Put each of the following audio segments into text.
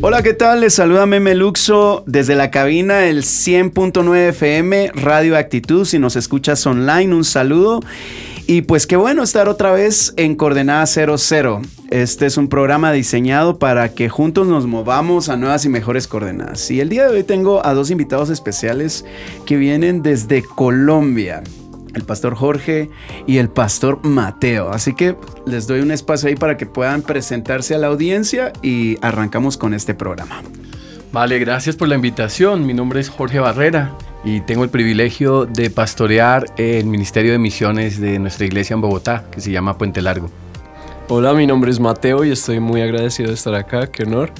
Hola, ¿qué tal? Les saluda Meme Luxo desde la cabina del 100.9 FM Radio Actitud. Si nos escuchas online, un saludo. Y pues qué bueno estar otra vez en Coordenada 00. Este es un programa diseñado para que juntos nos movamos a nuevas y mejores coordenadas. Y el día de hoy tengo a dos invitados especiales que vienen desde Colombia el pastor Jorge y el pastor Mateo. Así que les doy un espacio ahí para que puedan presentarse a la audiencia y arrancamos con este programa. Vale, gracias por la invitación. Mi nombre es Jorge Barrera y tengo el privilegio de pastorear el Ministerio de Misiones de nuestra iglesia en Bogotá, que se llama Puente Largo. Hola, mi nombre es Mateo y estoy muy agradecido de estar acá. Qué honor.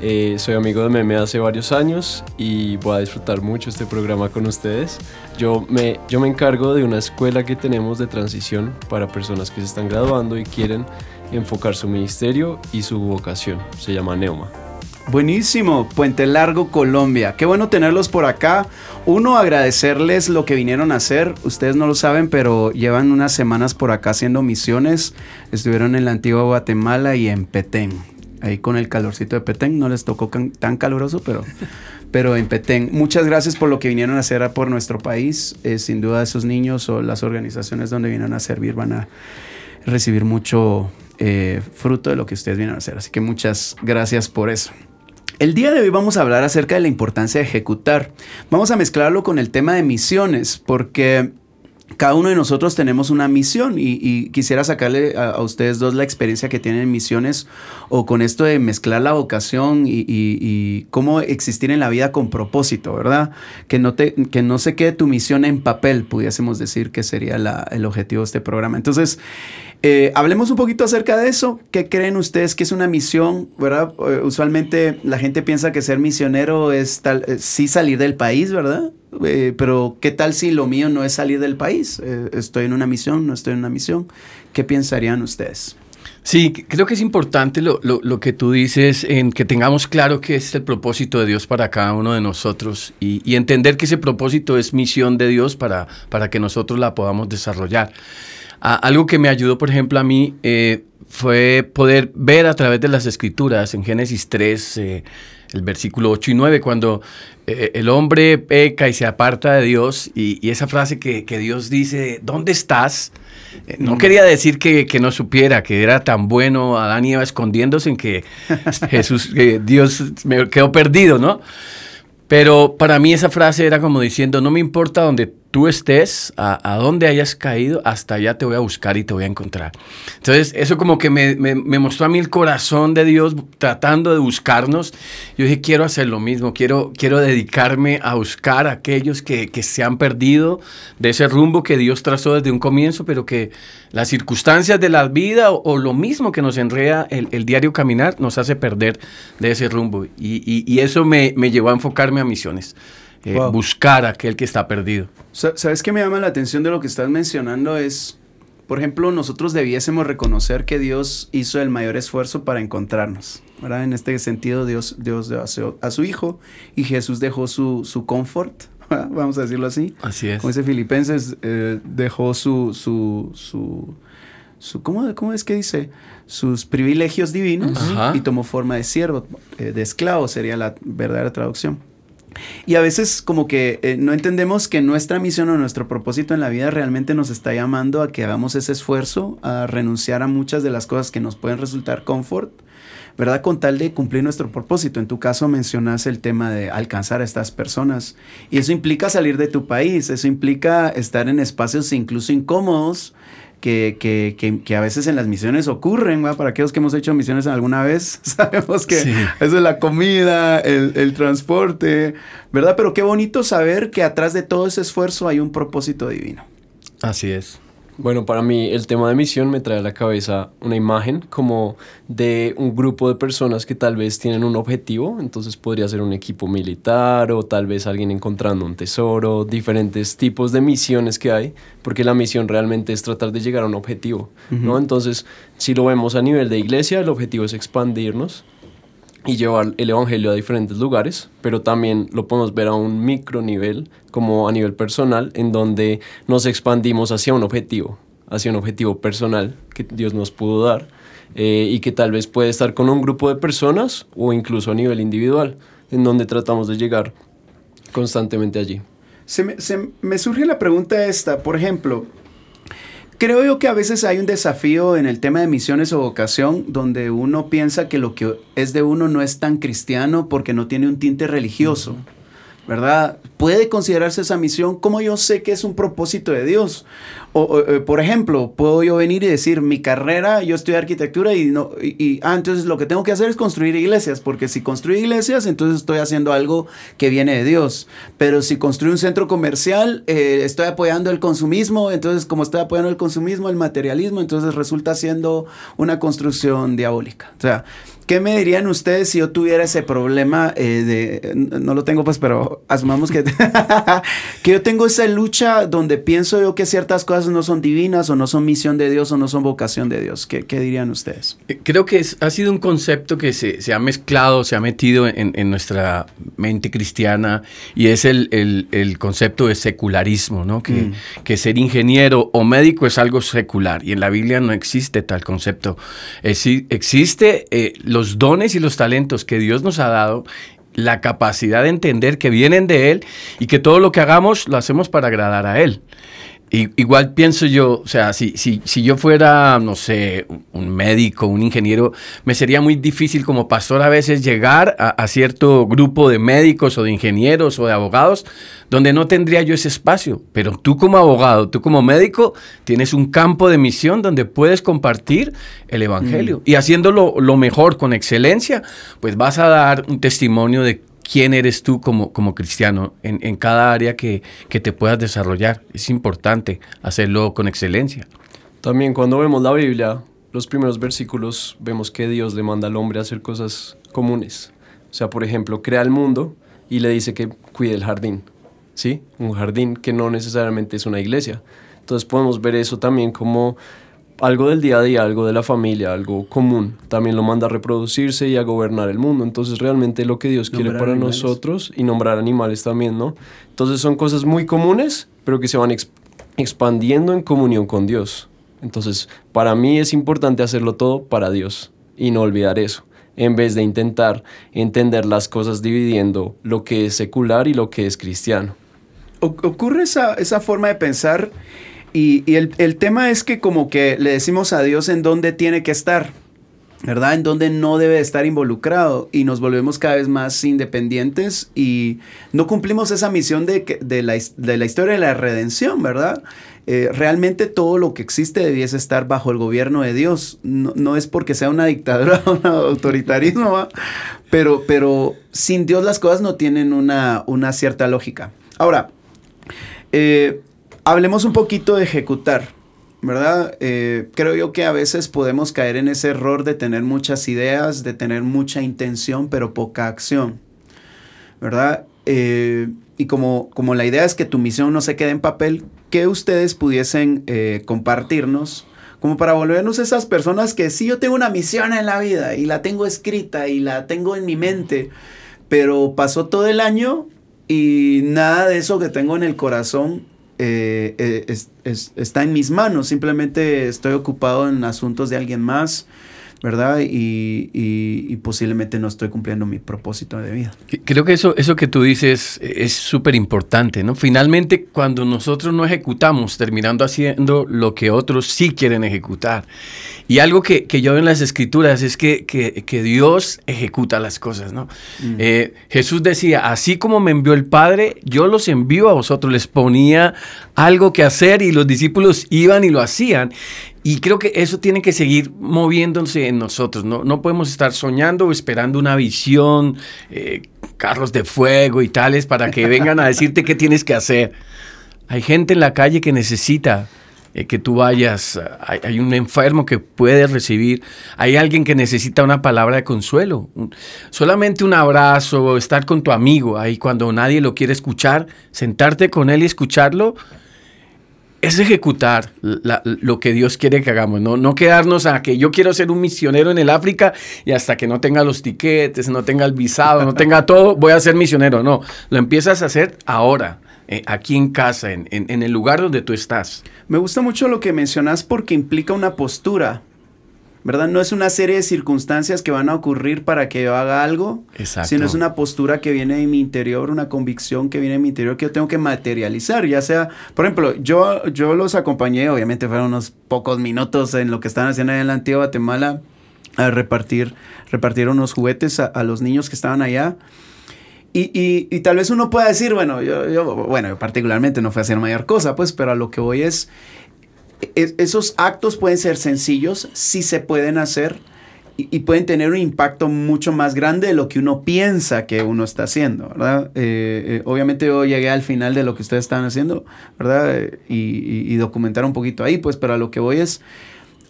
Eh, soy amigo de Meme hace varios años y voy a disfrutar mucho este programa con ustedes. Yo me, yo me encargo de una escuela que tenemos de transición para personas que se están graduando y quieren enfocar su ministerio y su vocación. Se llama Neuma. Buenísimo, Puente Largo, Colombia. Qué bueno tenerlos por acá. Uno, agradecerles lo que vinieron a hacer. Ustedes no lo saben, pero llevan unas semanas por acá haciendo misiones. Estuvieron en la antigua Guatemala y en Petén ahí con el calorcito de Petén. No les tocó tan caluroso, pero, pero en Petén. Muchas gracias por lo que vinieron a hacer por nuestro país. Eh, sin duda esos niños o las organizaciones donde vinieron a servir van a recibir mucho eh, fruto de lo que ustedes vienen a hacer. Así que muchas gracias por eso. El día de hoy vamos a hablar acerca de la importancia de ejecutar. Vamos a mezclarlo con el tema de misiones, porque cada uno de nosotros tenemos una misión y, quisiera sacarle a, ustedes dos la experiencia que tienen en misiones o con esto de mezclar la vocación y, cómo existir en la vida con propósito, ¿verdad? Que no, te, que no se quede tu misión en papel, pudiésemos decir que sería el objetivo de este programa. Entonces, eh, hablemos un poquito acerca de eso. ¿Qué creen ustedes que es una misión? ¿Verdad? Eh, usualmente la gente piensa que ser misionero es tal, eh, sí salir del país, ¿verdad? pero ¿qué tal si lo mío no es salir del país? estoy en una misión, no estoy en una misión. ¿Qué pensarían ustedes? Sí, creo que es importante lo, que tú dices, en que tengamos claro que es el propósito de Dios para cada uno de nosotros y, entender que ese propósito es misión de Dios para, para que nosotros la podamos desarrollar algo que me ayudó, por ejemplo, a mí eh, fue poder ver a través de las escrituras en Génesis 3, eh, el versículo 8 y 9, cuando eh, el hombre peca y se aparta de Dios, y, esa frase que, Dios dice, ¿dónde estás? no mm. quería decir que, no supiera que era tan bueno Adán y Eva escondiéndose en que Jesús, Dios me quedó perdido, ¿no? Pero para mí esa frase era como diciendo, no me importa dónde tú estés, a, a, donde hayas caído, hasta allá te voy a buscar y te voy a encontrar. Entonces, eso como que me, me, mostró a mí el corazón de Dios tratando de buscarnos. Yo dije, quiero hacer lo mismo, quiero, quiero dedicarme a buscar a aquellos que, que se han perdido de ese rumbo que Dios trazó desde un comienzo, pero que las circunstancias de la vida o, lo mismo que nos enreda el, el, diario caminar nos hace perder de ese rumbo. Y, y, y eso me, me llevó a enfocarme a misiones. Eh, buscar a aquel que está perdido. ¿Sabes qué me llama la atención de lo que estás mencionando? Es, por ejemplo, nosotros debiésemos reconocer que Dios hizo el mayor esfuerzo para encontrarnos. ¿verdad? En este sentido, Dios, Dios dio a su, Hijo y Jesús dejó su, su confort, vamos a decirlo así. Así es. Como dice Filipenses, eh, dejó su, su, su, ¿cómo, ¿cómo, es que dice? Sus privilegios divinos y tomó forma de siervo, eh, de esclavo sería la verdadera traducción. Y a veces como que eh, no entendemos que nuestra misión o nuestro propósito en la vida realmente nos está llamando a que hagamos ese esfuerzo, a renunciar a muchas de las cosas que nos pueden resultar confort, ¿verdad? Con tal de cumplir nuestro propósito. En tu caso mencionas el tema de alcanzar a estas personas. Y eso implica salir de tu país, eso implica estar en espacios incluso incómodos, que, que, que, a veces en las misiones ocurren, para aquellos que hemos hecho misiones alguna vez, sabemos que eso es la comida, el, el, transporte, ¿verdad? Pero qué bonito saber que atrás de todo ese esfuerzo hay un propósito divino. Así es. Bueno, para mí el tema de misión me trae a la cabeza una imagen como de un grupo de personas que tal vez tienen un objetivo, entonces podría ser un equipo militar o tal vez alguien encontrando un tesoro, diferentes tipos de misiones que hay, porque la misión realmente es tratar de llegar a un objetivo, ¿no? Entonces, si lo vemos a nivel de iglesia, el objetivo es expandirnos, y llevar el Evangelio a diferentes lugares, pero también lo podemos ver a un micro nivel, como a nivel personal, en donde nos expandimos hacia un objetivo, hacia un objetivo personal que Dios nos pudo dar eh, y que tal vez puede estar con un grupo de personas o incluso a nivel individual, en donde tratamos de llegar constantemente allí. Se me, se me surge la pregunta esta, por ejemplo, Creo yo que a veces hay un desafío en el tema de misiones o vocación donde uno piensa que lo que es de uno no es tan cristiano porque no tiene un tinte religioso. ¿Verdad? Puede considerarse esa misión como yo sé que es un propósito de Dios. O, eh, por ejemplo, puedo yo venir y decir, mi carrera, yo estudié arquitectura y, no, y, ah, entonces lo que tengo que hacer es construir iglesias, porque si construyo iglesias, entonces estoy haciendo algo que viene de Dios. Pero si construyo un centro comercial, eh, estoy apoyando el consumismo, entonces como estoy apoyando el consumismo, el materialismo, entonces resulta siendo una construcción diabólica. O sea, ¿Qué me dirían ustedes si yo tuviera ese problema eh, de, no lo tengo pues, pero asumamos que, que yo tengo esa lucha donde pienso yo que ciertas cosas no son divinas o no son misión de Dios o no son vocación de Dios? ¿Qué, qué dirían ustedes? Eh, creo que es, ha sido un concepto que se, se ha mezclado, se ha metido en, en, nuestra mente cristiana y es el, el, el concepto de secularismo, ¿no? Que, mm. que, ser ingeniero o médico es algo secular y en la Biblia no existe tal concepto. Es, existe... Eh, los dones y los talentos que Dios nos ha dado, la capacidad de entender que vienen de Él y que todo lo que hagamos lo hacemos para agradar a Él igual pienso yo, o sea, si, si, si yo fuera, no sé, un médico, un ingeniero, me sería muy difícil como pastor a veces llegar a, cierto grupo de médicos o de ingenieros o de abogados donde no tendría yo ese espacio. Pero tú como abogado, tú como médico, tienes un campo de misión donde puedes compartir el Evangelio. Mm. Y haciéndolo lo mejor, con excelencia, pues vas a dar un testimonio de quién eres tú como, como cristiano en, en cada área que, que, te puedas desarrollar. Es importante hacerlo con excelencia. También cuando vemos la Biblia, los primeros versículos, vemos que Dios le manda al hombre a hacer cosas comunes. O sea, por ejemplo, crea el mundo y le dice que cuide el jardín. ¿Sí? Un jardín que no necesariamente es una iglesia. Entonces podemos ver eso también como algo del día a día, algo de la familia, algo común, también lo manda a reproducirse y a gobernar el mundo. Entonces realmente lo que Dios quiere para nosotros y nombrar animales también, ¿no? Entonces son cosas muy comunes, pero que se van expandiendo en comunión con Dios. Entonces para mí es importante hacerlo todo para Dios y no olvidar eso, en vez de intentar entender las cosas dividiendo lo que es secular y lo que es cristiano. Ocurre esa, esa forma de pensar y, el, tema es que como que le decimos a Dios en dónde tiene que estar, ¿verdad? En dónde no debe estar involucrado y nos volvemos cada vez más independientes y no cumplimos esa misión de, de, la, de la, historia de la redención, ¿verdad? Eh, realmente todo lo que existe debiese estar bajo el gobierno de Dios. No, es porque sea una dictadura o un autoritarismo, pero, pero sin Dios las cosas no tienen una, una cierta lógica. Ahora, eh, Hablemos un poquito de ejecutar, ¿verdad? Eh, creo yo que a veces podemos caer en ese error de tener muchas ideas, de tener mucha intención, pero poca acción, ¿verdad? Eh, y como, como la idea es que tu misión no se quede en papel, ¿qué ustedes pudiesen eh, compartirnos? Como para volvernos esas personas que sí, yo tengo una misión en la vida y la tengo escrita y la tengo en mi mente, pero pasó todo el año y nada de eso que tengo en el corazón eh, eh, está en mis manos, simplemente estoy ocupado en asuntos de alguien más, ¿verdad? Y, posiblemente no estoy cumpliendo mi propósito de vida. Creo que eso, eso que tú dices es súper importante, ¿no? Finalmente, cuando nosotros no ejecutamos, terminando haciendo lo que otros sí quieren ejecutar. Y algo que, yo veo en las escrituras es que, que, Dios ejecuta las cosas, ¿no? Mm. Eh, Jesús decía, así como me envió el Padre, yo los envío a vosotros, les ponía algo que hacer y los discípulos iban y lo hacían. Y creo que eso tiene que seguir moviéndose en nosotros. No, no podemos estar soñando o esperando una visión, eh, carros de fuego y tales para que vengan a decirte qué tienes que hacer. Hay gente en la calle que necesita eh, que tú vayas, hay, hay, un enfermo que puede recibir, hay alguien que necesita una palabra de consuelo, solamente un abrazo, estar con tu amigo ahí cuando nadie lo quiere escuchar, sentarte con él y escucharlo es ejecutar lo que Dios quiere que hagamos, ¿no? no quedarnos a que yo quiero ser un misionero en el África y hasta que no tenga los tiquetes, no tenga el visado, no tenga todo, voy a ser misionero. No, lo empiezas a hacer ahora, eh, aquí en casa, en, en el lugar donde tú estás. Me gusta mucho lo que mencionas porque implica una postura. ¿Verdad? No es una serie de circunstancias que van a ocurrir para que yo haga algo, sino es una postura que viene de mi interior, una convicción que viene de mi interior que yo tengo que materializar, ya sea, por ejemplo, yo, yo los acompañé, obviamente fueron unos pocos minutos en lo que estaban haciendo en la antigua Guatemala, a repartir, repartir unos juguetes a, los niños que estaban allá. Y, y, tal vez uno pueda decir, bueno, yo, yo, bueno, particularmente no fue a hacer mayor cosa, pues, pero a lo que voy es, esos actos pueden ser sencillos, sí se pueden hacer y, pueden tener un impacto mucho más grande de lo que uno piensa que uno está haciendo, ¿verdad? Eh, eh, obviamente yo llegué al final de lo que ustedes están haciendo, ¿verdad? Y, documentar un poquito ahí, pues, pero a lo que voy es,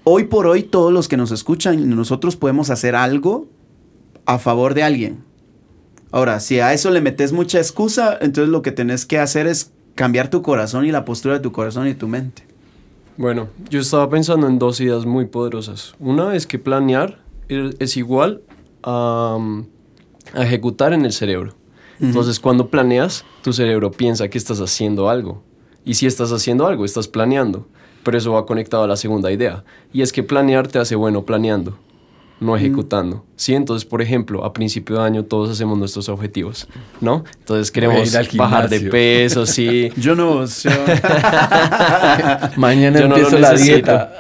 hoy por hoy todos los que nos escuchan, nosotros podemos hacer algo a favor de alguien. Ahora, si a eso le metes mucha excusa, entonces lo que tenés que hacer es cambiar tu corazón y la postura de tu corazón y tu mente. Bueno, yo estaba pensando en dos ideas muy poderosas. Una es que planear es igual a, ejecutar en el cerebro. Entonces, cuando planeas, tu cerebro piensa que estás haciendo algo. Y si estás haciendo algo, estás planeando. Pero eso va conectado a la segunda idea. Y es que planear te hace bueno planeando no ejecutando. ¿Sí? Entonces, por ejemplo, a principio de año todos hacemos nuestros objetivos, ¿no? Entonces queremos bajar de peso, sí. Yo no. Mañana empiezo la dieta.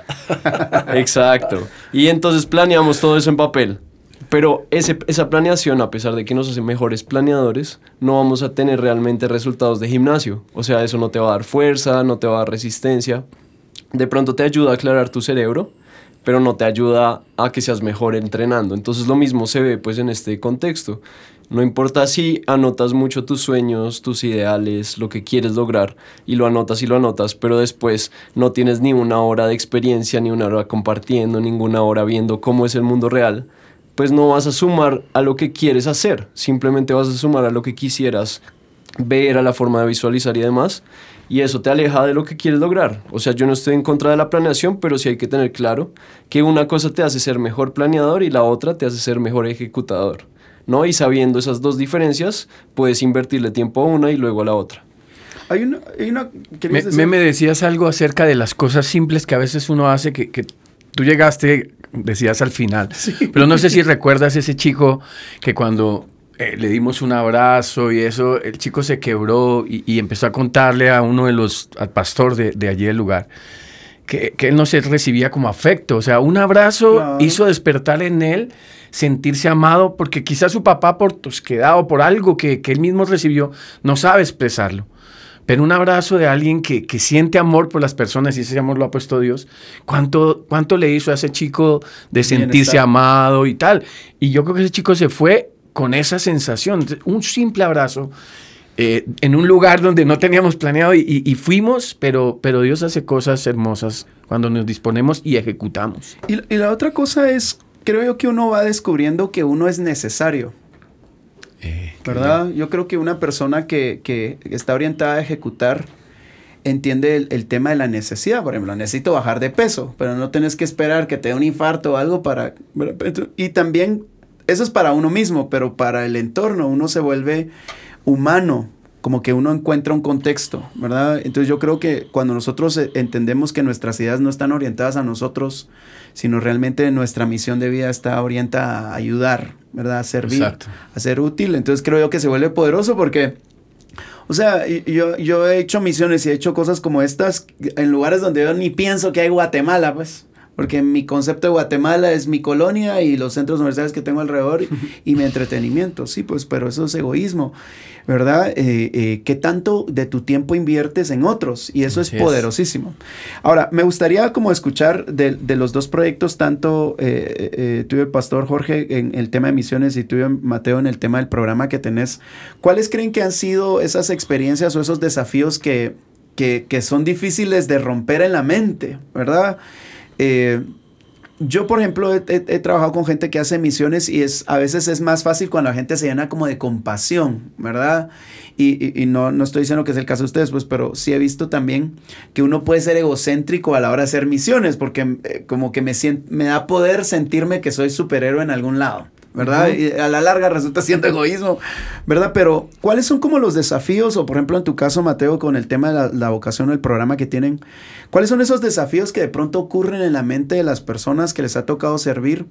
Exacto. Y entonces planeamos todo eso en papel. Pero ese, esa planeación, a pesar de que nos hace mejores planeadores, no vamos a tener realmente resultados de gimnasio. O sea, eso no te va a dar fuerza, no te va a dar resistencia. De pronto te ayuda a aclarar tu cerebro, pero no te ayuda a que seas mejor entrenando. Entonces lo mismo se ve pues en este contexto. No importa si anotas mucho tus sueños, tus ideales, lo que quieres lograr, y lo anotas y lo anotas, pero después no tienes ni una hora de experiencia, ni una hora compartiendo, ninguna hora viendo cómo es el mundo real, pues no vas a sumar a lo que quieres hacer, simplemente vas a sumar a lo que quisieras ver, a la forma de visualizar y demás, y eso te aleja de lo que quieres lograr. O sea, yo no estoy en contra de la planeación, pero sí hay que tener claro que una cosa te hace ser mejor planeador y la otra te hace ser mejor ejecutador. ¿no? Y sabiendo esas dos diferencias, puedes invertirle tiempo a una y luego a la otra. Hay una, me, me, decías algo acerca de las cosas simples que a veces uno hace que, que tú llegaste, decías al final, pero no sé si recuerdas ese chico que cuando eh, le dimos un abrazo y eso, el chico se quebró y, empezó a contarle a uno de los, al pastor de, de allí el lugar, que, que, él no se recibía como afecto. O sea, un abrazo hizo despertar en él sentirse amado porque quizás su papá por tosquedad o por algo que, que, él mismo recibió no sabe expresarlo. Pero un abrazo de alguien que, que, siente amor por las personas y ese amor lo ha puesto Dios, ¿cuánto, ¿cuánto le hizo a ese chico de sentirse amado y tal? Y yo creo que ese chico se fue con esa sensación. Un simple abrazo eh, en un lugar donde no teníamos planeado y, fuimos, pero, pero Dios hace cosas hermosas cuando nos disponemos y ejecutamos. Y, la otra cosa es, creo yo que uno va descubriendo que uno es necesario. Eh, ¿Verdad? Yo creo que una persona que, que está orientada a ejecutar entiende el, el, tema de la necesidad. Por ejemplo, necesito bajar de peso, pero no tienes que esperar que te dé un infarto o algo para... Y también eso es para uno mismo, pero para el entorno uno se vuelve humano, como que uno encuentra un contexto, ¿verdad? Entonces yo creo que cuando nosotros eh, entendemos que nuestras ideas no están orientadas a nosotros, sino realmente nuestra misión de vida está orientada a ayudar, ¿verdad? A servir, a ser útil, entonces creo yo que se vuelve poderoso porque... O sea, yo, yo he hecho misiones y he hecho cosas como estas en lugares donde yo ni pienso que hay Guatemala, pues porque mi concepto de Guatemala es mi colonia y los centros comerciales que tengo alrededor y, mi entretenimiento. Sí, pues, pero eso es egoísmo, ¿verdad? Eh, eh, ¿Qué tanto de tu tiempo inviertes en otros? Y eso es poderosísimo. Ahora, me gustaría como escuchar de, los dos proyectos, tanto eh, eh tuyo, Pastor Jorge, en el tema de misiones y tuyo, Mateo, en el tema del programa que tenés. ¿Cuáles creen que han sido esas experiencias o esos desafíos que que, que son difíciles de romper en la mente, ¿verdad? Eh, yo, por ejemplo, he, trabajado con gente que hace misiones y es, a veces es más fácil cuando la gente se llena como de compasión, ¿verdad? Y, y- no, no estoy diciendo que es el caso de ustedes, pues, pero sí he visto también que uno puede ser egocéntrico a la hora de hacer misiones, porque eh, como que me, me da poder sentirme que soy superhéroe en algún lado. ¿Verdad? Y a la larga resulta siendo egoísmo, ¿verdad? Pero, ¿cuáles son como los desafíos, o por ejemplo en tu caso, Mateo, con el tema de la, la vocación o el programa que tienen, ¿cuáles son esos desafíos que de pronto ocurren en la mente de las personas que les ha tocado servir?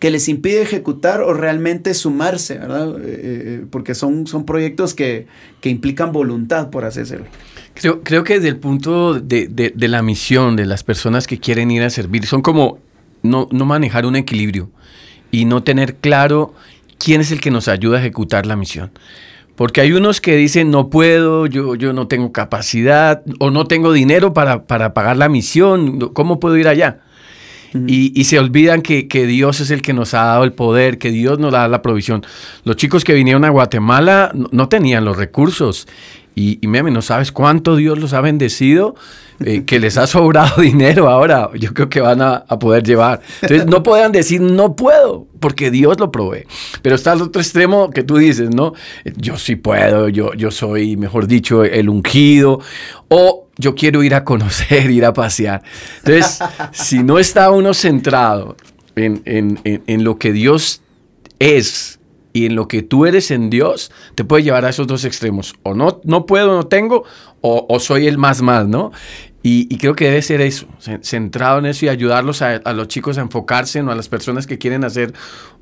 que les impide ejecutar o realmente sumarse, ¿verdad? Eh, eh, porque son, son proyectos que, que implican voluntad, por decirlo. Creo, creo que desde el punto de, de- de la misión de las personas que quieren ir a servir, son como no, no manejar un equilibrio y no tener claro quién es el que nos ayuda a ejecutar la misión. Porque hay unos que dicen, no puedo, yo, yo no tengo capacidad o no tengo dinero para, para pagar la misión, ¿cómo puedo ir allá? Y, y se olvidan que, que Dios es el que nos ha dado el poder, que Dios nos da la provisión. Los chicos que vinieron a Guatemala no, no tenían los recursos. Y, y meme, no sabes cuánto Dios los ha bendecido, eh, que les ha sobrado dinero ahora. Yo creo que van a, a poder llevar. Entonces no puedan decir no puedo, porque Dios lo provee. Pero está el otro extremo que tú dices, ¿no? Yo sí puedo, yo, yo soy, mejor dicho, el ungido. O yo quiero ir a conocer, ir a pasear. Entonces, si no está uno centrado en, en- en- en lo que Dios es y en lo que tú eres en Dios, te puede llevar a esos dos extremos. O no, no puedo, no tengo, o, o soy el más más, ¿no? Y, creo que debe ser eso, ce- centrado en eso y ayudarlos a, a los chicos a enfocarse, ¿no? a las personas que quieren hacer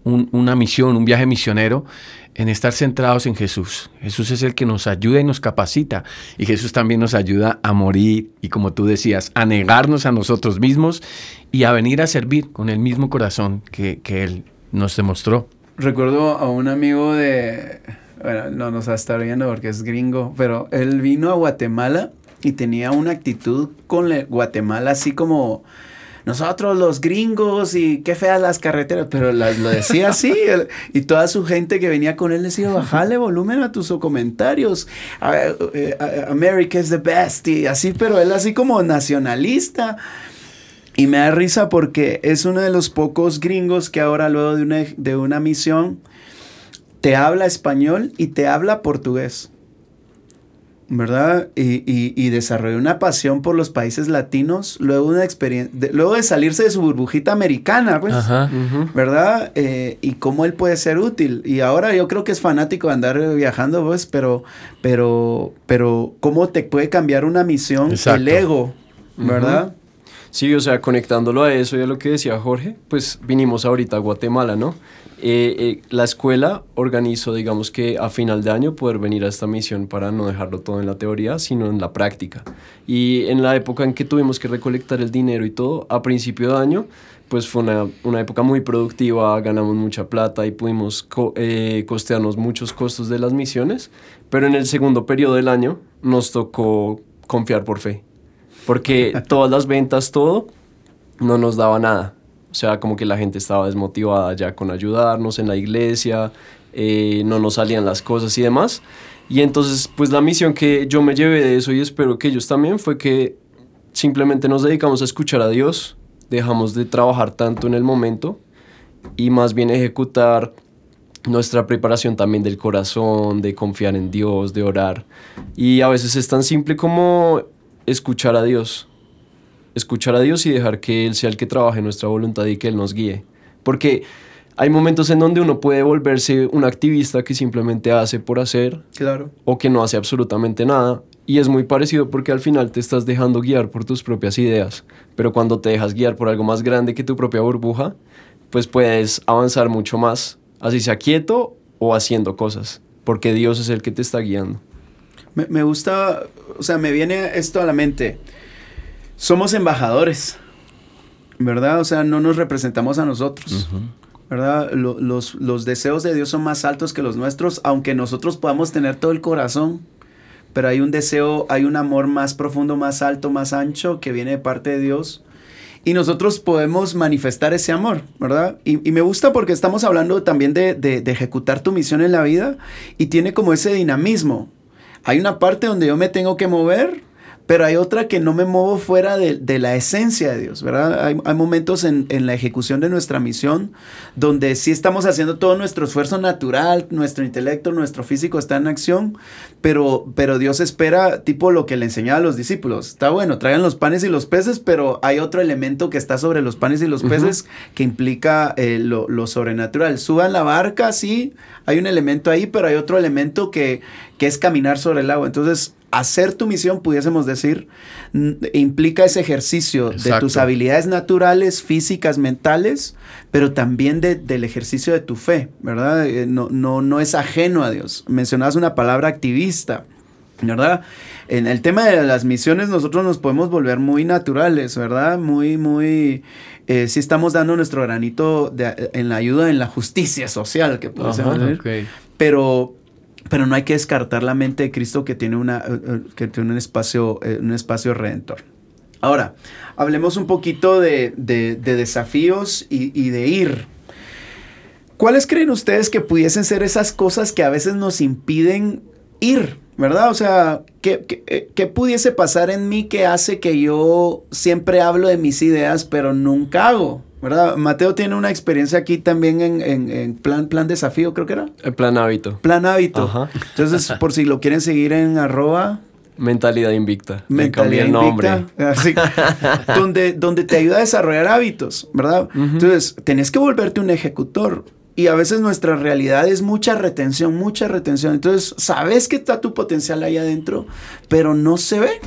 un- una misión, un viaje misionero, en estar centrados en Jesús. Jesús es el que nos ayuda y nos capacita. Y Jesús también nos ayuda a morir y, como tú decías, a negarnos a nosotros mismos y a venir a servir con el mismo corazón que, que Él nos demostró. Recuerdo a un amigo de... Bueno, no nos va a estar viendo porque es gringo, pero él vino a Guatemala y tenía una actitud con Guatemala así como nosotros los gringos y qué feas las carreteras, pero lo decía así él- y toda su gente que venía con él decía, bajale volumen a tus comentarios, eh, America is the best y así, pero él así como nacionalista. Y me da risa porque es uno de los pocos gringos que ahora luego de una, de una misión te habla español y te habla portugués. ¿Verdad? Y, y, y desarrolló una pasión por los países latinos luego, de una experien- de, luego de salirse de su burbujita americana, pues. Ajá. ¿verdad? Eh, y cómo él puede ser útil. Y ahora yo creo que es fanático de andar viajando, pues, pero, pero, pero cómo te puede cambiar una misión Exacto. el ego, ¿verdad? Sí, o sea, conectándolo a eso y a lo que decía Jorge, pues vinimos ahorita a Guatemala, ¿no? Eh, eh, la escuela organizó, digamos que a final de año poder venir a esta misión para no dejarlo todo en la teoría, sino en la práctica. Y en la época en que tuvimos que recolectar el dinero y todo, a principio de año, pues fue una, una época muy productiva, ganamos mucha plata y pudimos eh, costearnos muchos costos de las misiones, pero en el segundo periodo del año nos tocó confiar por fe porque todas las ventas, todo, no nos daba nada. O sea, como que la gente estaba desmotivada ya con ayudarnos en la iglesia, eh, no nos salían las cosas y demás. Y entonces, pues la misión que yo me llevé de eso y espero que ellos también fue que simplemente nos dedicamos a escuchar a Dios, dejamos de trabajar tanto en el momento y más bien ejecutar nuestra preparación también del corazón, de confiar en Dios, de orar. Y a veces es tan simple como escuchar a Dios. Escuchar a Dios y dejar que Él sea el que trabaje nuestra voluntad y que Él nos guíe. Porque hay momentos en donde uno puede volverse un activista que simplemente hace por hacer Claro. o que no hace absolutamente nada. Y es muy parecido porque al final te estás dejando guiar por tus propias ideas. Pero cuando te dejas guiar por algo más grande que tu propia burbuja, pues puedes avanzar mucho más, así sea quieto o haciendo cosas. Porque Dios es el que te está guiando. Me, me gusta, o sea, me viene esto a la mente. Somos embajadores, ¿verdad? O sea, no nos representamos a nosotros, ¿verdad? Lo- los, los deseos de Dios son más altos que los nuestros, aunque nosotros podamos tener todo el corazón, pero hay un deseo, hay un amor más profundo, más alto, más ancho que viene de parte de Dios. Y nosotros podemos manifestar ese amor, ¿verdad? Y, y me gusta porque estamos hablando también de, de- de ejecutar tu misión en la vida y tiene como ese dinamismo. Hay una parte donde yo me tengo que mover pero hay otra que no me muevo fuera de, la esencia de Dios, ¿verdad? Hay, momentos en, la ejecución de nuestra misión donde sí estamos haciendo todo nuestro esfuerzo natural, nuestro intelecto, nuestro físico está en acción, pero, pero Dios espera tipo lo que le enseñaba a los discípulos. Está bueno, traigan los panes y los peces, pero hay otro elemento que está sobre los panes y los peces que implica eh, lo, lo, sobrenatural. Suban la barca, sí, hay un elemento ahí, pero hay otro elemento que, que es caminar sobre el agua. Entonces, hacer tu misión, pudiésemos decir, implica ese ejercicio de tus habilidades naturales, físicas, mentales, pero también del ejercicio de tu fe, ¿verdad? Eh, no, no, no es ajeno a Dios. Mencionabas una palabra activista, ¿verdad? En el tema de las misiones nosotros nos podemos volver muy naturales, ¿verdad? Muy, muy... Eh, si estamos dando nuestro granito en la ayuda, en la justicia social, que podemos decir. Pero, pero no hay que descartar la mente de Cristo que tiene, una, eh, eh, que tiene un, espacio, eh, un espacio redentor. Ahora, hablemos un poquito de, desafíos y, de ir. ¿Cuáles creen ustedes que pudiesen ser esas cosas que a veces nos impiden ir? ¿Verdad? O sea, ¿qué, qué pudiese pasar en mí que hace que yo siempre hablo de mis ideas, pero nunca hago? ¿Verdad? Mateo tiene una experiencia aquí también en, plan, plan desafío, creo que era. En plan hábito. Plan hábito. Entonces, por si lo quieren seguir en arroba. Mentalidad invicta. Mentalidad el nombre. Así, donde, donde te ayuda a desarrollar hábitos, ¿verdad? Entonces, tenés que volverte un ejecutor. Y a veces nuestra realidad es mucha retención, mucha retención. Entonces, sabes que está tu potencial ahí adentro, pero no se ve.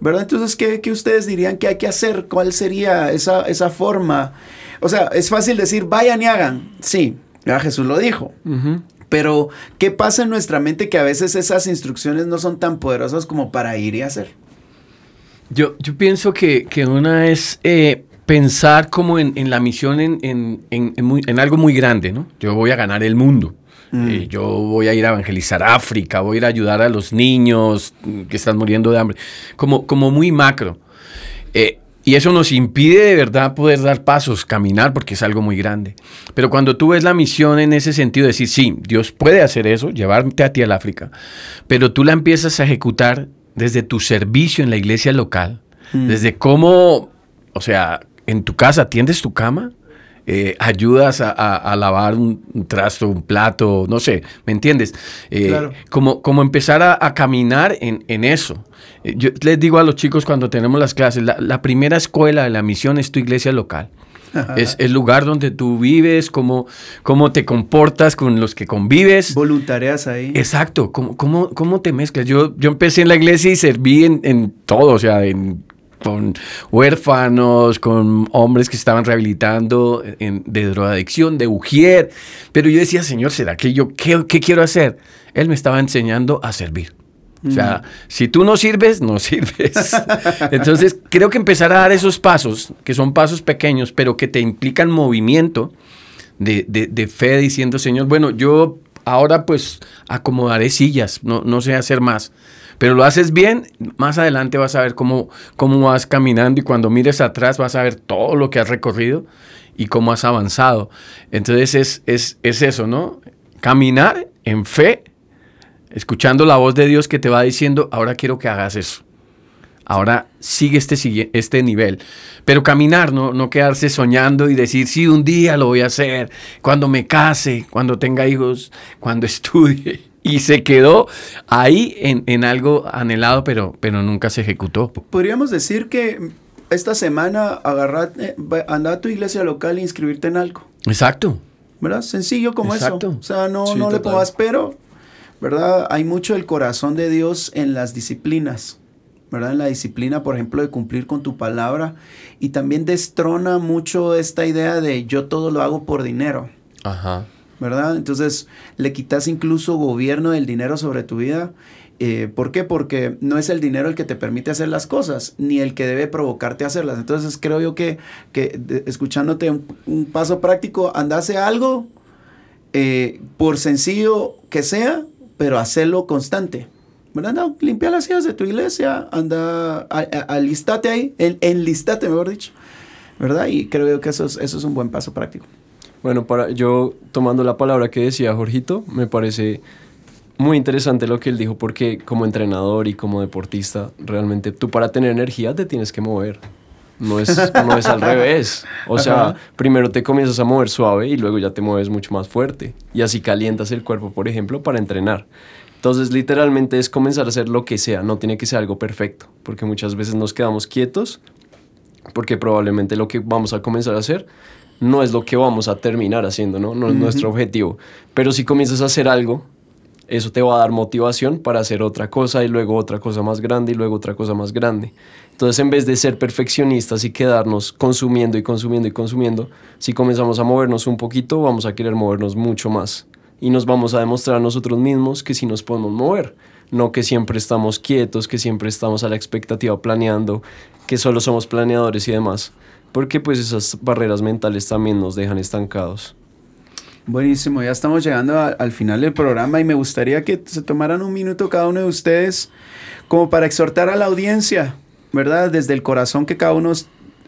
¿Verdad? Entonces, ¿qué, ustedes dirían que hay que hacer? ¿Cuál sería esa, esa forma? O sea, es fácil decir, vayan y hagan. Sí, ya Jesús lo dijo. Pero, ¿qué pasa en nuestra mente que a veces esas instrucciones no son tan poderosas como para ir y hacer? Yo, yo pienso que, una es eh, pensar como en, la misión en, en, algo muy grande, ¿no? Yo voy a ganar el mundo. Mm. Eh, yo voy a ir a evangelizar África, voy a ir a ayudar a los niños que están muriendo de hambre, como, como muy macro. Eh, y eso nos impide de verdad poder dar pasos, caminar, porque es algo muy grande. Pero cuando tú ves la misión en ese sentido, decir, sí, Dios puede hacer eso, llevarte a ti al África, pero tú la empiezas a ejecutar desde tu servicio en la iglesia local, mm. desde cómo, o sea, en tu casa tiendes tu cama, eh, ayudas a, lavar un, trasto, un plato, no sé, ¿me entiendes? Eh, como, como empezar a, caminar en, eso. Eh, yo les digo a los chicos cuando tenemos las clases, la, primera escuela de la misión es tu iglesia local. Es el lugar donde tú vives, cómo, cómo te comportas con los que convives. Voluntarias ahí. Exacto, cómo, cómo, cómo te mezclas. Yo, yo empecé en la iglesia y serví en, en todo, o sea, en con huérfanos, con hombres que estaban rehabilitando de drogadicción, de ujier. Pero yo decía, Señor, ¿será que yo qué, quiero hacer? Él me estaba enseñando a servir. O sea, mm. si tú no sirves, no sirves. Entonces, creo que empezar a dar esos pasos, que son pasos pequeños, pero que te implican movimiento de, de fe, diciendo, Señor, bueno, yo ahora pues acomodaré sillas, no, no sé hacer más pero lo haces bien, más adelante vas a ver cómo, cómo vas caminando y cuando mires atrás vas a ver todo lo que has recorrido y cómo has avanzado. Entonces es, es, es eso, ¿no? Caminar en fe, escuchando la voz de Dios que te va diciendo, ahora quiero que hagas eso. Ahora sigue este, este nivel. Pero caminar, ¿no? no quedarse soñando y decir, sí, un día lo voy a hacer, cuando me case, cuando tenga hijos, cuando estudie y se quedó ahí en, algo anhelado, pero, pero nunca se ejecutó. Podríamos decir que esta semana agarrar, eh, anda a tu iglesia local e inscribirte en algo. Exacto. ¿Verdad? Sencillo como eso. O sea, no, no le pongas pero, ¿verdad? Hay mucho el corazón de Dios en las disciplinas. ¿verdad? En la disciplina, por ejemplo, de cumplir con tu palabra. Y también destrona mucho esta idea de yo todo lo hago por dinero. Ajá. ¿Verdad? Entonces le quitas incluso gobierno del dinero sobre tu vida. Eh, ¿Por qué? Porque no es el dinero el que te permite hacer las cosas, ni el que debe provocarte hacerlas. Entonces creo yo que, que escuchándote un, paso práctico, andase algo, eh, por sencillo que sea, pero hacerlo constante. ¿verdad? No, limpia las sillas de tu iglesia, anda, alistate ahí, enlistate, mejor dicho, ¿verdad? Y creo yo que eso es, eso es un buen paso práctico. Bueno, para yo tomando la palabra que decía Jorgito, me parece muy interesante lo que él dijo porque como entrenador y como deportista, realmente tú para tener energía te tienes que mover. No es, no es al revés. O sea, primero te comienzas a mover suave y luego ya te mueves mucho más fuerte. Y así calientas el cuerpo, por ejemplo, para entrenar. Entonces, literalmente es comenzar a hacer lo que sea, no tiene que ser algo perfecto, porque muchas veces nos quedamos quietos, porque probablemente lo que vamos a comenzar a hacer no es lo que vamos a terminar haciendo, ¿no? No es nuestro objetivo. Pero si comienzas a hacer algo, eso te va a dar motivación para hacer otra cosa y luego otra cosa más grande y luego otra cosa más grande. Entonces, en vez de ser perfeccionistas y quedarnos consumiendo y consumiendo y consumiendo, si comenzamos a movernos un poquito, vamos a querer movernos mucho más. Y nos vamos a demostrar a nosotros mismos que sí nos podemos mover. No que siempre estamos quietos, que siempre estamos a la expectativa planeando, que solo somos planeadores y demás. Porque pues esas barreras mentales también nos dejan estancados. Buenísimo, ya estamos llegando al final del programa y me gustaría que se tomaran un minuto cada uno de ustedes como para exhortar a la audiencia, ¿verdad? Desde el corazón que cada uno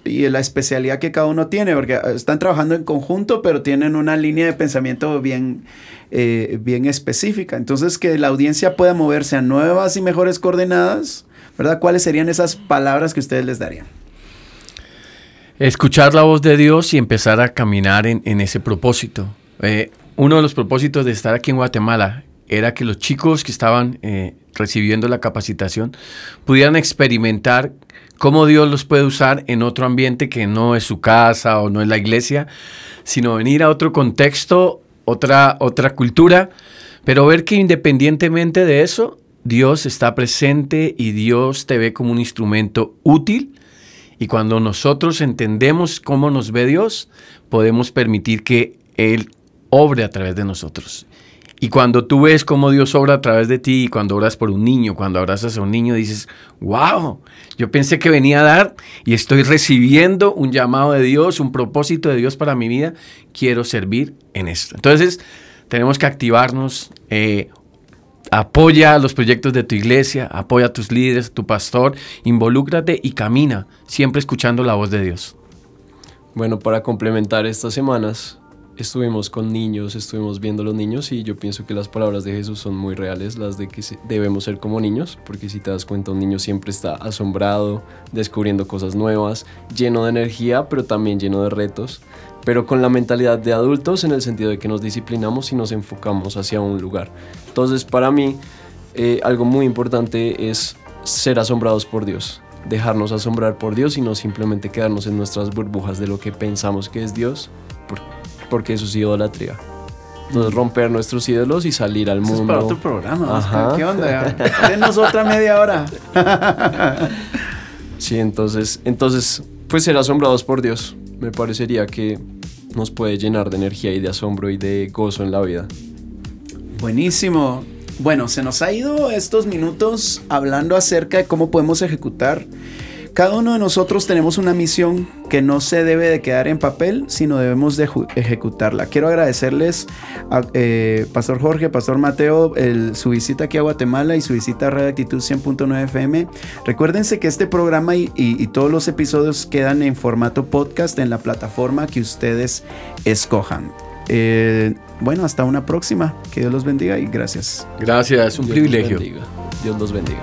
y la especialidad que cada uno tiene, porque están trabajando en conjunto, pero tienen una línea de pensamiento bien, eh, bien específica. Entonces, que la audiencia pueda moverse a nuevas y mejores coordenadas, ¿verdad? ¿Cuáles serían esas palabras que ustedes les darían? Escuchar la voz de Dios y empezar a caminar en, ese propósito. Eh, uno de los propósitos de estar aquí en Guatemala era que los chicos que estaban eh, recibiendo la capacitación pudieran experimentar cómo Dios los puede usar en otro ambiente que no es su casa o no es la iglesia, sino venir a otro contexto, otra, otra cultura, pero ver que independientemente de eso, Dios está presente y Dios te ve como un instrumento útil. Y cuando nosotros entendemos cómo nos ve Dios, podemos permitir que Él obre a través de nosotros. Y cuando tú ves cómo Dios obra a través de ti, cuando oras por un niño, cuando abrazas a un niño, dices, wow, yo pensé que venía a dar y estoy recibiendo un llamado de Dios, un propósito de Dios para mi vida, quiero servir en esto. Entonces, tenemos que activarnos, eh, apoya los proyectos de tu iglesia, apoya a tus líderes, tu pastor, involúcrate y camina, siempre escuchando la voz de Dios. Bueno, para complementar estas semanas, estuvimos con niños, estuvimos viendo a los niños y yo pienso que las palabras de Jesús son muy reales, las de que debemos ser como niños, porque si te das cuenta un niño siempre está asombrado, descubriendo cosas nuevas, lleno de energía, pero también lleno de retos, pero con la mentalidad de adultos en el sentido de que nos disciplinamos y nos enfocamos hacia un lugar. Entonces para mí eh, algo muy importante es ser asombrados por Dios, dejarnos asombrar por Dios y no simplemente quedarnos en nuestras burbujas de lo que pensamos que es Dios porque eso es idolatría. Entonces romper nuestros ídolos y salir al mundo. Es para otro programa. ¿Qué onda? Denos otra media hora. sí, entonces, entonces, pues ser asombrados por Dios. Me parecería que nos puede llenar de energía y de asombro y de gozo en la vida. Buenísimo. Bueno, se nos ha ido estos minutos hablando acerca de cómo podemos ejecutar cada uno de nosotros tenemos una misión que no se debe de quedar en papel, sino debemos de ejecutarla. Quiero agradecerles a eh, Pastor Jorge, Pastor Mateo, su visita aquí a Guatemala y su visita a Red Actitud 100.9 FM. Recuérdense que este programa y, todos los episodios quedan en formato podcast en la plataforma que ustedes escojan. Eh, bueno, hasta una próxima. Que Dios los bendiga y gracias. Gracias, un privilegio. Dios los bendiga.